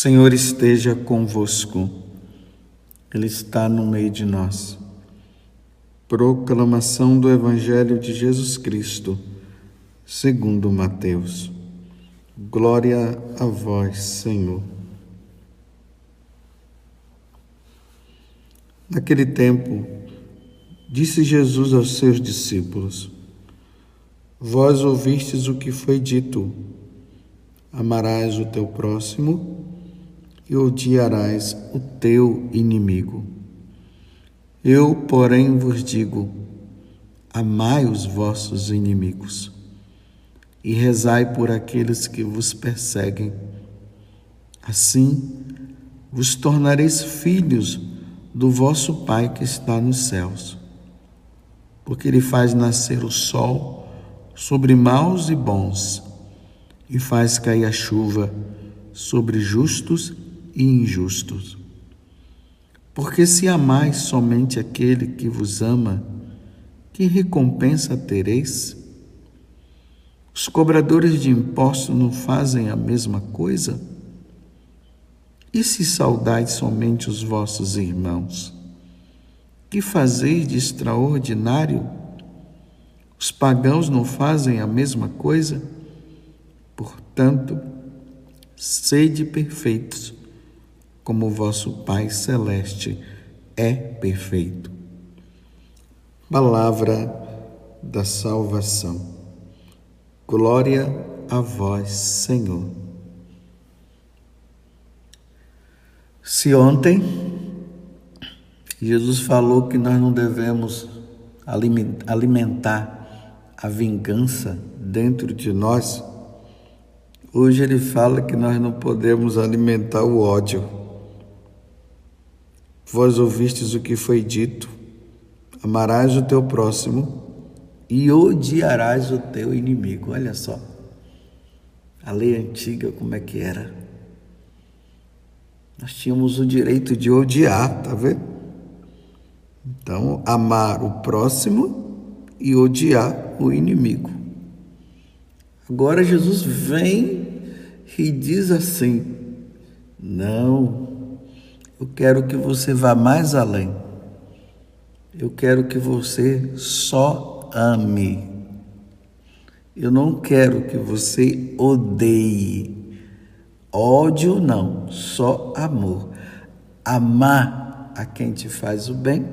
Senhor esteja convosco, Ele está no meio de nós. Proclamação do Evangelho de Jesus Cristo, segundo Mateus. Glória a vós, Senhor. Naquele tempo, disse Jesus aos seus discípulos: Vós ouvistes o que foi dito: Amarás o teu próximo e odiarás o teu inimigo. Eu, porém, vos digo: amai os vossos inimigos e rezai por aqueles que vos perseguem. Assim vos tornareis filhos do vosso Pai que está nos céus, porque Ele faz nascer o sol sobre maus e bons e faz cair a chuva sobre justos e e injustos. Porque se amais somente aquele que vos ama, que recompensa tereis? Os cobradores de impostos não fazem a mesma coisa? E se saudais somente os vossos irmãos? Que fazeis de extraordinário? Os pagãos não fazem a mesma coisa? Portanto, sede perfeitos, como vosso Pai Celeste é perfeito. Palavra da salvação. Glória a vós, Senhor. Se ontem Jesus falou que nós não devemos alimentar a vingança dentro de nós, hoje ele fala que nós não podemos alimentar o ódio. Vós ouvistes o que foi dito: amarás o teu próximo e odiarás o teu inimigo. Olha só, a lei antiga, como é que era? Nós tínhamos o direito de odiar, tá vendo? Então, amar o próximo e odiar o inimigo. Agora Jesus vem e diz assim: não, eu quero que você vá mais além. Eu quero que você só ame. Eu não quero que você odeie. Ódio não, só amor. Amar a quem te faz o bem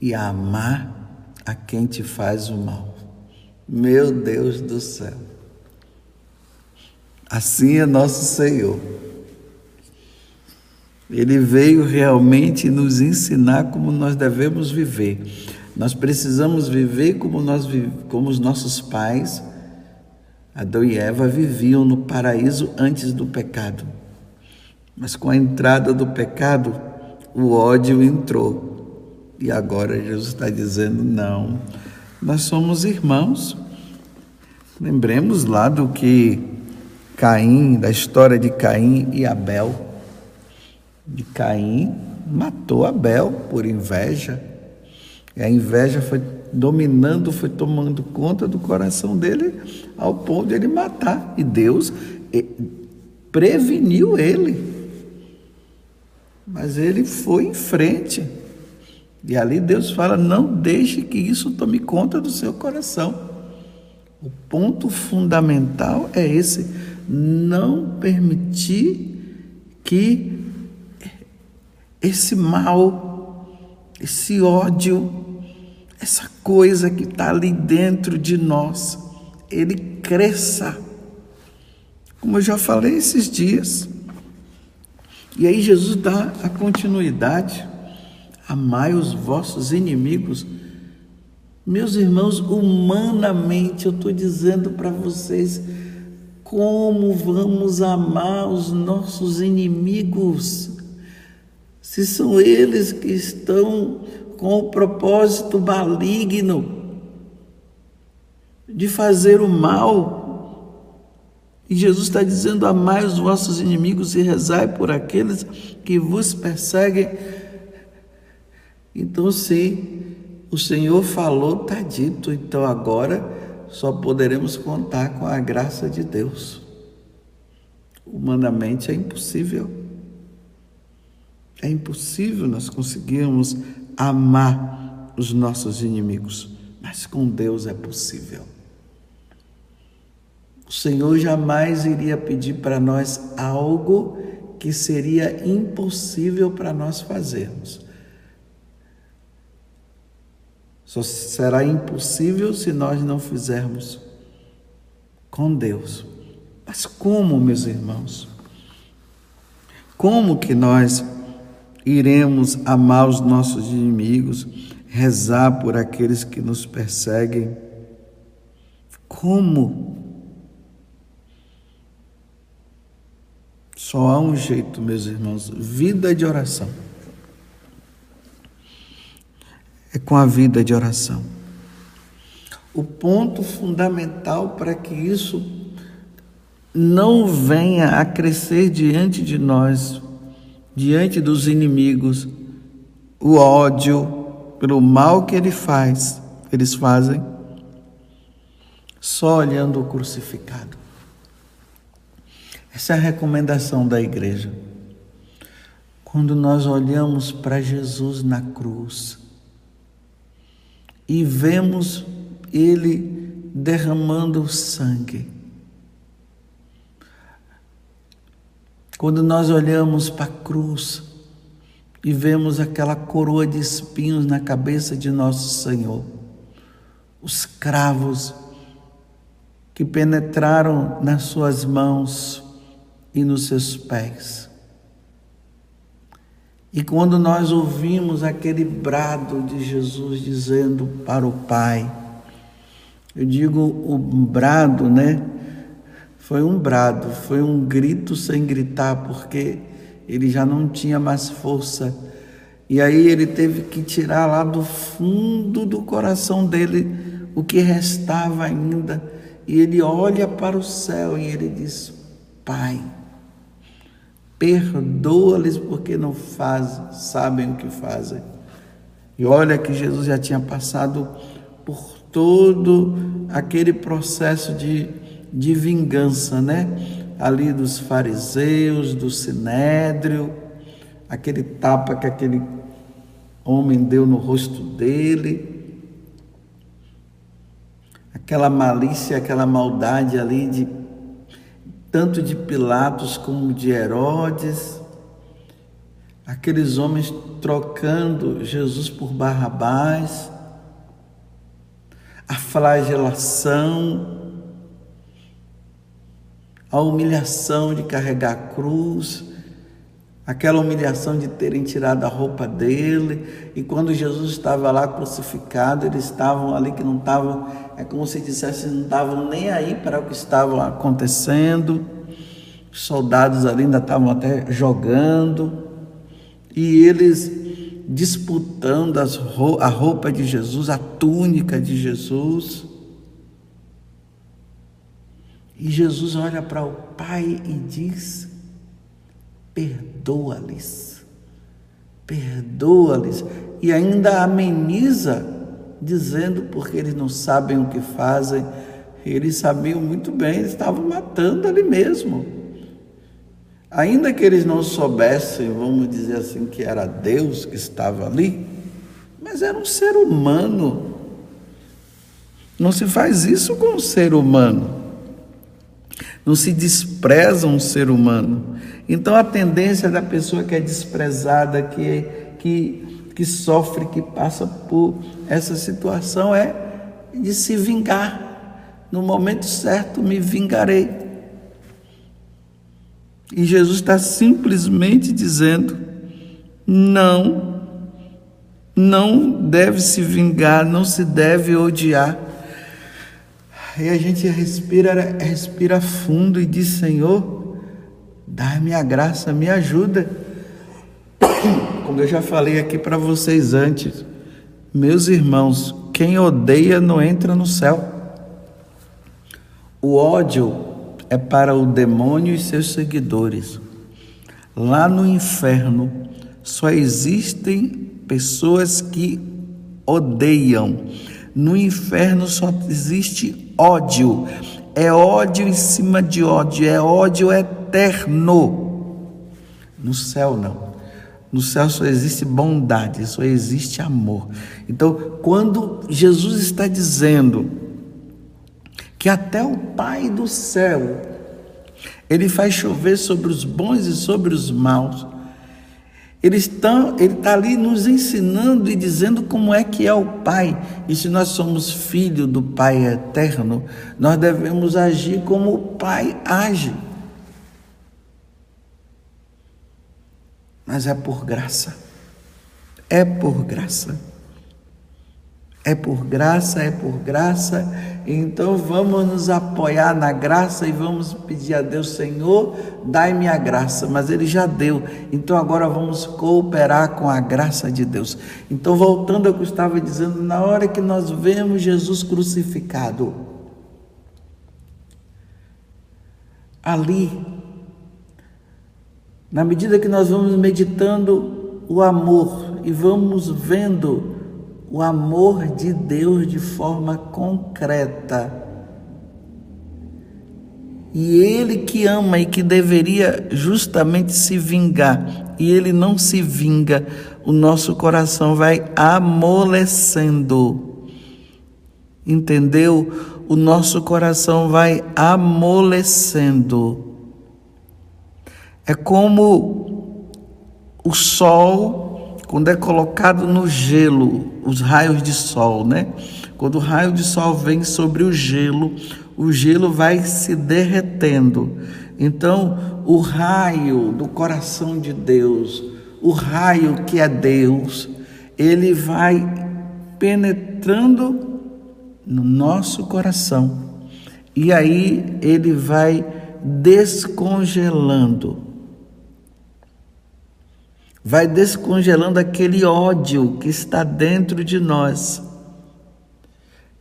e amar a quem te faz o mal. Meu Deus do céu. Assim é nosso Senhor. Ele veio realmente nos ensinar como nós devemos viver. Nós precisamos viver como, nós, como os nossos pais, Adão e Eva, viviam no paraíso antes do pecado. Mas com a entrada do pecado, o ódio entrou. E agora Jesus está dizendo: não, nós somos irmãos. Lembremos lá do que Caim, da história de Caim e Abel de Caim matou Abel por inveja. E a inveja foi dominando, foi tomando conta do coração dele, ao ponto de ele matar. E Deus preveniu ele. Mas ele foi em frente. E ali Deus fala: não deixe que isso tome conta do seu coração. O ponto fundamental é esse: não permitir que esse mal, esse ódio, essa coisa que está ali dentro de nós, ele cresça. Como eu já falei esses dias. E aí Jesus dá a continuidade. Amai os vossos inimigos. Meus irmãos, humanamente eu estou dizendo para vocês como vamos amar os nossos inimigos se são eles que estão com o propósito maligno de fazer o mal. E Jesus está dizendo: amai os vossos inimigos e rezai por aqueles que vos perseguem. Então, se o Senhor falou, está dito, então agora só poderemos contar com a graça de Deus. Humanamente é impossível. É impossível nós conseguirmos amar os nossos inimigos, mas com Deus é possível. O Senhor jamais iria pedir para nós algo que seria impossível para nós fazermos. Só será impossível se nós não fizermos com Deus. Mas como, meus irmãos? Como que nós iremos amar os nossos inimigos, rezar por aqueles que nos perseguem? Como? Só há um jeito, meus irmãos: vida de oração é com a vida de oração. O ponto fundamental para que isso não venha a crescer diante de nós, diante dos inimigos, o ódio pelo mal que ele faz, eles fazem, só olhando o crucificado. Essa é a recomendação da igreja. Quando nós olhamos para Jesus na cruz, e vemos ele derramando sangue. Quando nós olhamos para a cruz e vemos aquela coroa de espinhos na cabeça de nosso Senhor, os cravos que penetraram nas suas mãos e nos seus pés. E quando nós ouvimos aquele brado de Jesus dizendo para o Pai, eu digo o brado, né? Foi um brado, foi um grito sem gritar, porque ele já não tinha mais força. E aí ele teve que tirar lá do fundo do coração dele o que restava ainda. E ele olha para o céu e ele diz: Pai, perdoa-lhes porque não fazem, sabem o que fazem. E olha que Jesus já tinha passado por todo aquele processo de, de vingança, né? Ali dos fariseus, do sinédrio, aquele tapa que aquele homem deu no rosto dele, aquela malícia, aquela maldade ali de tanto de Pilatos como de Herodes, aqueles homens trocando Jesus por Barrabás, a flagelação, a humilhação de carregar a cruz, aquela humilhação de terem tirado a roupa dele, e quando Jesus estava lá crucificado, eles estavam ali que não estavam é como se dissesse, não estavam nem aí para o que estava acontecendo. Os soldados ali ainda estavam até jogando. E eles disputando as, a roupa de Jesus, a túnica de Jesus. E Jesus olha para o Pai e diz: perdoa-lhes, perdoa-lhes, e ainda ameniza dizendo porque eles não sabem o que fazem. Eles sabiam muito bem, eles estavam matando ali mesmo. Ainda que eles não soubessem, vamos dizer assim, que era Deus que estava ali, mas era um ser humano. Não se faz isso com um ser humano. Não se despreza um ser humano. Então a tendência da pessoa que é desprezada, que, que que sofre, que passa por essa situação é de se vingar. No momento certo, me vingarei. E Jesus está simplesmente dizendo: não, não deve se vingar, não se deve odiar. E a gente respira, respira fundo e diz: Senhor, dá-me a graça, me ajuda como eu já falei aqui para vocês antes, meus irmãos, quem odeia não entra no céu. O ódio é para o demônio e seus seguidores. Lá no inferno só existem pessoas que odeiam. No inferno só existe ódio. É ódio em cima de ódio, é ódio eterno. No céu, não. No céu só existe bondade, só existe amor. Então, quando Jesus está dizendo que até o Pai do céu, ele faz chover sobre os bons e sobre os maus, ele está, ele está ali nos ensinando e dizendo como é que é o Pai. E se nós somos filho do Pai eterno, nós devemos agir como o Pai age. mas é por graça. É por graça. É por graça, é por graça. Então vamos nos apoiar na graça e vamos pedir a Deus, Senhor, dai-me a graça. Mas Ele já deu. Então agora vamos cooperar com a graça de Deus. Então, voltando ao que eu estava dizendo, na hora que nós vemos Jesus crucificado, ali na medida que nós vamos meditando o amor e vamos vendo o amor de Deus de forma concreta, e ele que ama e que deveria justamente se vingar, e ele não se vinga, o nosso coração vai amolecendo. Entendeu? O nosso coração vai amolecendo. É como o sol, quando é colocado no gelo, os raios de sol, né? Quando o raio de sol vem sobre o gelo, o gelo vai se derretendo. Então, o raio do coração de Deus, o raio que é Deus, ele vai penetrando no nosso coração. E aí ele vai descongelando vai descongelando aquele ódio que está dentro de nós.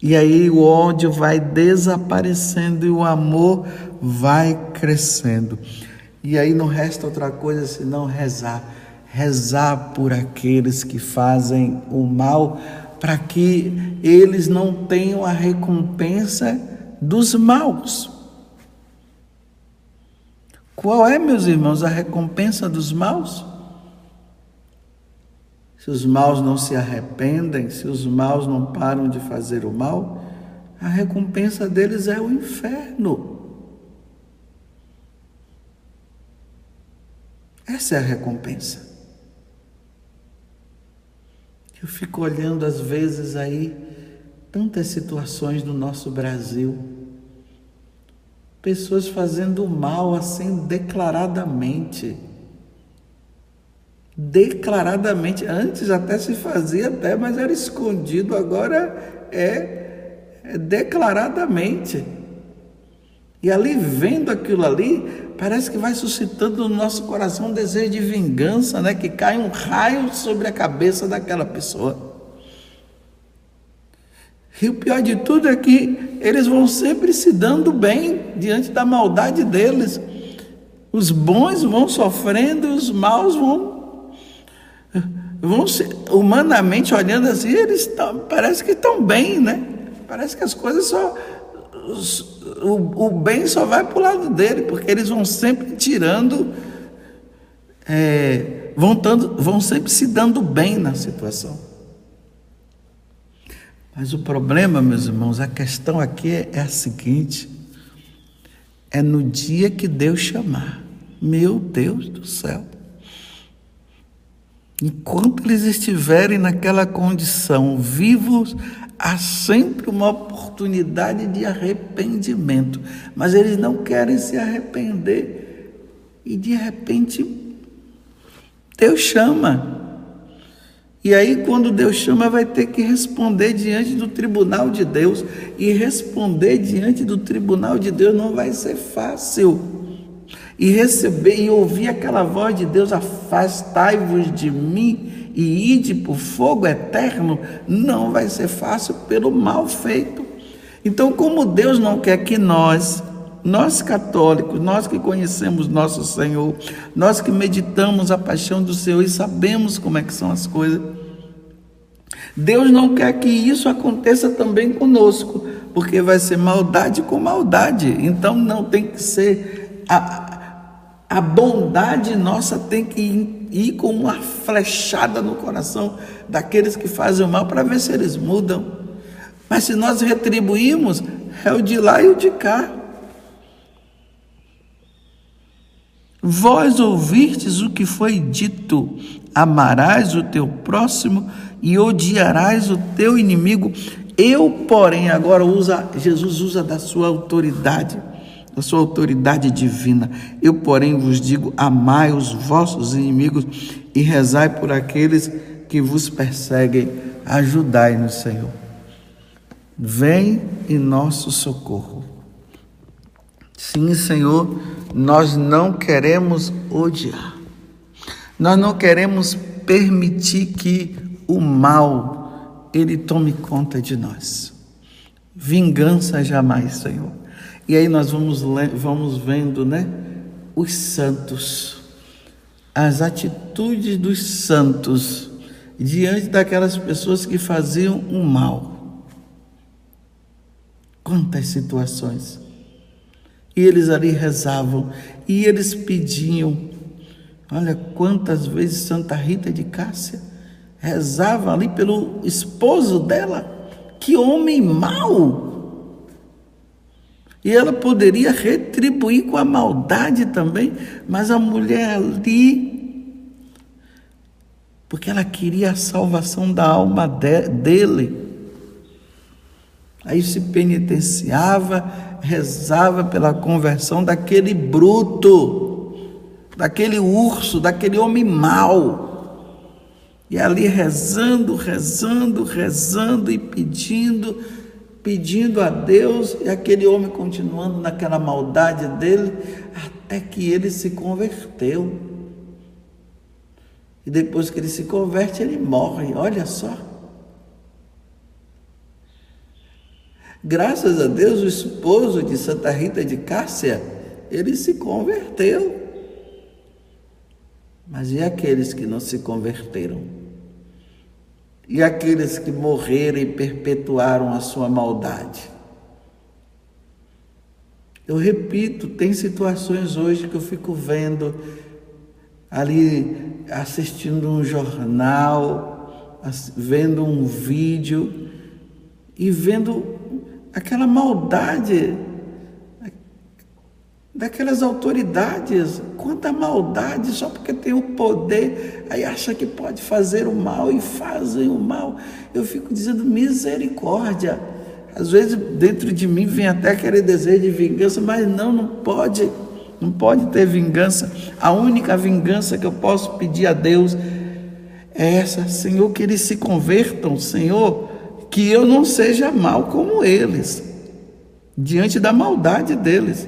E aí o ódio vai desaparecendo e o amor vai crescendo. E aí não resta outra coisa senão rezar. Rezar por aqueles que fazem o mal, para que eles não tenham a recompensa dos maus. Qual é, meus irmãos, a recompensa dos maus? Se os maus não se arrependem, se os maus não param de fazer o mal, a recompensa deles é o inferno. Essa é a recompensa. Eu fico olhando às vezes aí tantas situações no nosso Brasil. Pessoas fazendo mal assim declaradamente declaradamente. Antes até se fazia até, mas era escondido. Agora é, é declaradamente. E ali vendo aquilo ali, parece que vai suscitando no nosso coração um desejo de vingança, né? Que cai um raio sobre a cabeça daquela pessoa. E o pior de tudo é que eles vão sempre se dando bem diante da maldade deles. Os bons vão sofrendo, os maus vão vão ser, humanamente olhando assim, eles tão, parece que estão bem, né? Parece que as coisas só. O, o bem só vai para o lado dele, porque eles vão sempre tirando, é, vão, tando, vão sempre se dando bem na situação. Mas o problema, meus irmãos, a questão aqui é, é a seguinte: é no dia que Deus chamar, meu Deus do céu. Enquanto eles estiverem naquela condição, vivos, há sempre uma oportunidade de arrependimento, mas eles não querem se arrepender. E de repente, Deus chama. E aí, quando Deus chama, vai ter que responder diante do tribunal de Deus. E responder diante do tribunal de Deus não vai ser fácil e receber e ouvir aquela voz de Deus: afastai-vos de mim e ide o fogo eterno, não vai ser fácil pelo mal feito. Então, como Deus não quer que nós, nós católicos, nós que conhecemos nosso Senhor, nós que meditamos a paixão do Senhor e sabemos como é que são as coisas, Deus não quer que isso aconteça também conosco, porque vai ser maldade com maldade. Então não tem que ser a, A bondade nossa tem que ir com uma flechada no coração daqueles que fazem o mal para ver se eles mudam. Mas se nós retribuirmos, é o de lá e o de cá. Vós ouvistes o que foi dito: amarás o teu próximo e odiarás o teu inimigo. Eu, porém, agora usa, Jesus usa da sua autoridade da sua autoridade divina. Eu, porém, vos digo: amai os vossos inimigos e rezai por aqueles que vos perseguem. Ajudai-nos, Senhor. Vem em nosso socorro. Sim, Senhor, nós não queremos odiar. Nós não queremos permitir que o mal ele tome conta de nós. Vingança jamais, Senhor. E aí nós vamos, vamos vendo, né? Os santos, as atitudes dos santos diante daquelas pessoas que faziam o mal. Quantas situações. E eles ali rezavam, e eles pediam. Olha quantas vezes Santa Rita de Cássia rezava ali pelo esposo dela. Que homem mau! E ela poderia retribuir com a maldade também, mas a mulher ali, porque ela queria a salvação da alma de, dele. Aí se penitenciava, rezava pela conversão daquele bruto, daquele urso, daquele homem mau. E ali rezando, rezando, rezando e pedindo pedindo a Deus e aquele homem continuando naquela maldade dele, até que ele se converteu. E depois que ele se converte, ele morre. Olha só. Graças a Deus, o esposo de Santa Rita de Cássia, ele se converteu. Mas e aqueles que não se converteram? E aqueles que morreram e perpetuaram a sua maldade. Eu repito, tem situações hoje que eu fico vendo ali assistindo um jornal, vendo um vídeo e vendo aquela maldade daquelas autoridades. Quanta maldade, só porque tem o poder, aí acha que pode fazer o mal e fazem o mal. Eu fico dizendo misericórdia. Às vezes dentro de mim vem até aquele desejo de vingança, mas não, não pode, não pode ter vingança. A única vingança que eu posso pedir a Deus é essa, Senhor, que eles se convertam, Senhor, que eu não seja mal como eles, diante da maldade deles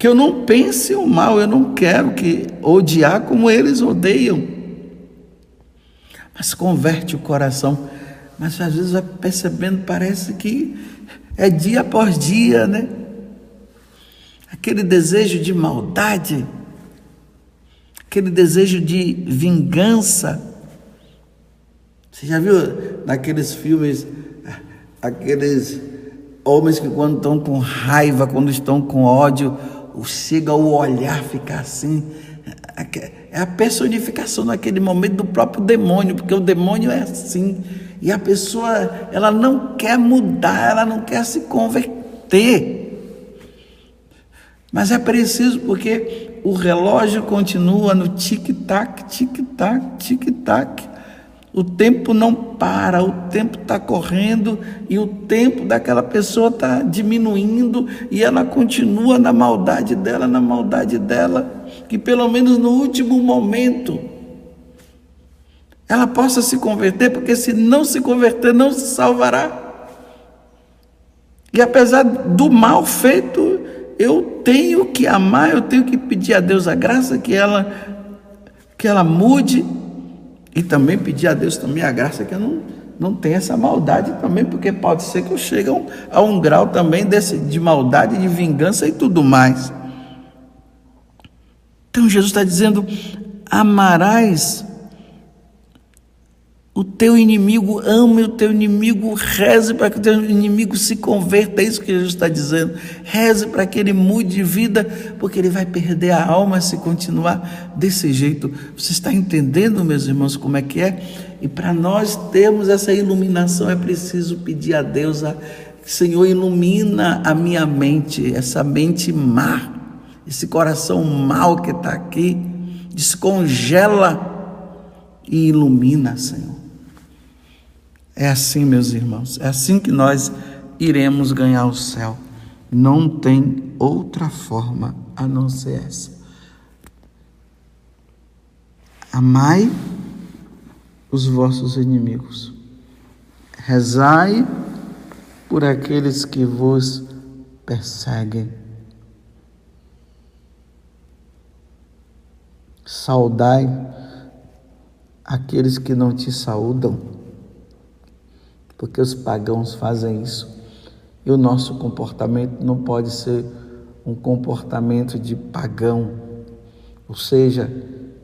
que eu não pense o mal, eu não quero que odiar como eles odeiam. Mas converte o coração. Mas às vezes vai percebendo, parece que é dia após dia, né? Aquele desejo de maldade, aquele desejo de vingança. Você já viu naqueles filmes, aqueles homens que quando estão com raiva, quando estão com ódio, chega o olhar ficar assim. É a personificação naquele momento do próprio demônio, porque o demônio é assim. E a pessoa, ela não quer mudar, ela não quer se converter. Mas é preciso porque o relógio continua no tic-tac, tic-tac, tic-tac. O tempo não para, o tempo está correndo e o tempo daquela pessoa está diminuindo e ela continua na maldade dela, na maldade dela, que pelo menos no último momento ela possa se converter, porque se não se converter, não se salvará. E apesar do mal feito, eu tenho que amar, eu tenho que pedir a Deus a graça que ela que ela mude e também pedir a Deus também a graça que eu não, não tenha essa maldade também, porque pode ser que eu chegue a um, a um grau também desse, de maldade, de vingança e tudo mais. Então Jesus está dizendo: amarás o teu inimigo, ame o teu inimigo, reze para que o teu inimigo se converta, é isso que Jesus está dizendo. Reze para que ele mude de vida, porque ele vai perder a alma se continuar desse jeito. Você está entendendo, meus irmãos, como é que é? E para nós termos essa iluminação é preciso pedir a Deus, a, Senhor, ilumina a minha mente, essa mente má, esse coração mau que está aqui, descongela e ilumina, Senhor. É assim, meus irmãos, é assim que nós iremos ganhar o céu. Não tem outra forma a não ser essa. Amai os vossos inimigos. Rezai por aqueles que vos perseguem. Saudai aqueles que não te saúdam porque os pagãos fazem isso. E o nosso comportamento não pode ser um comportamento de pagão, ou seja,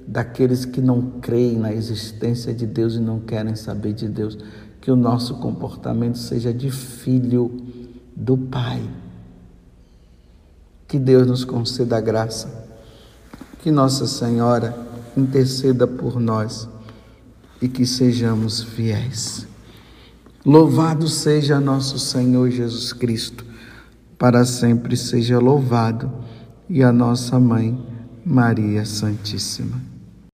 daqueles que não creem na existência de Deus e não querem saber de Deus. Que o nosso comportamento seja de filho do Pai. Que Deus nos conceda a graça. Que Nossa Senhora interceda por nós e que sejamos fiéis. Louvado seja nosso Senhor Jesus Cristo, para sempre seja louvado, e a nossa mãe, Maria Santíssima.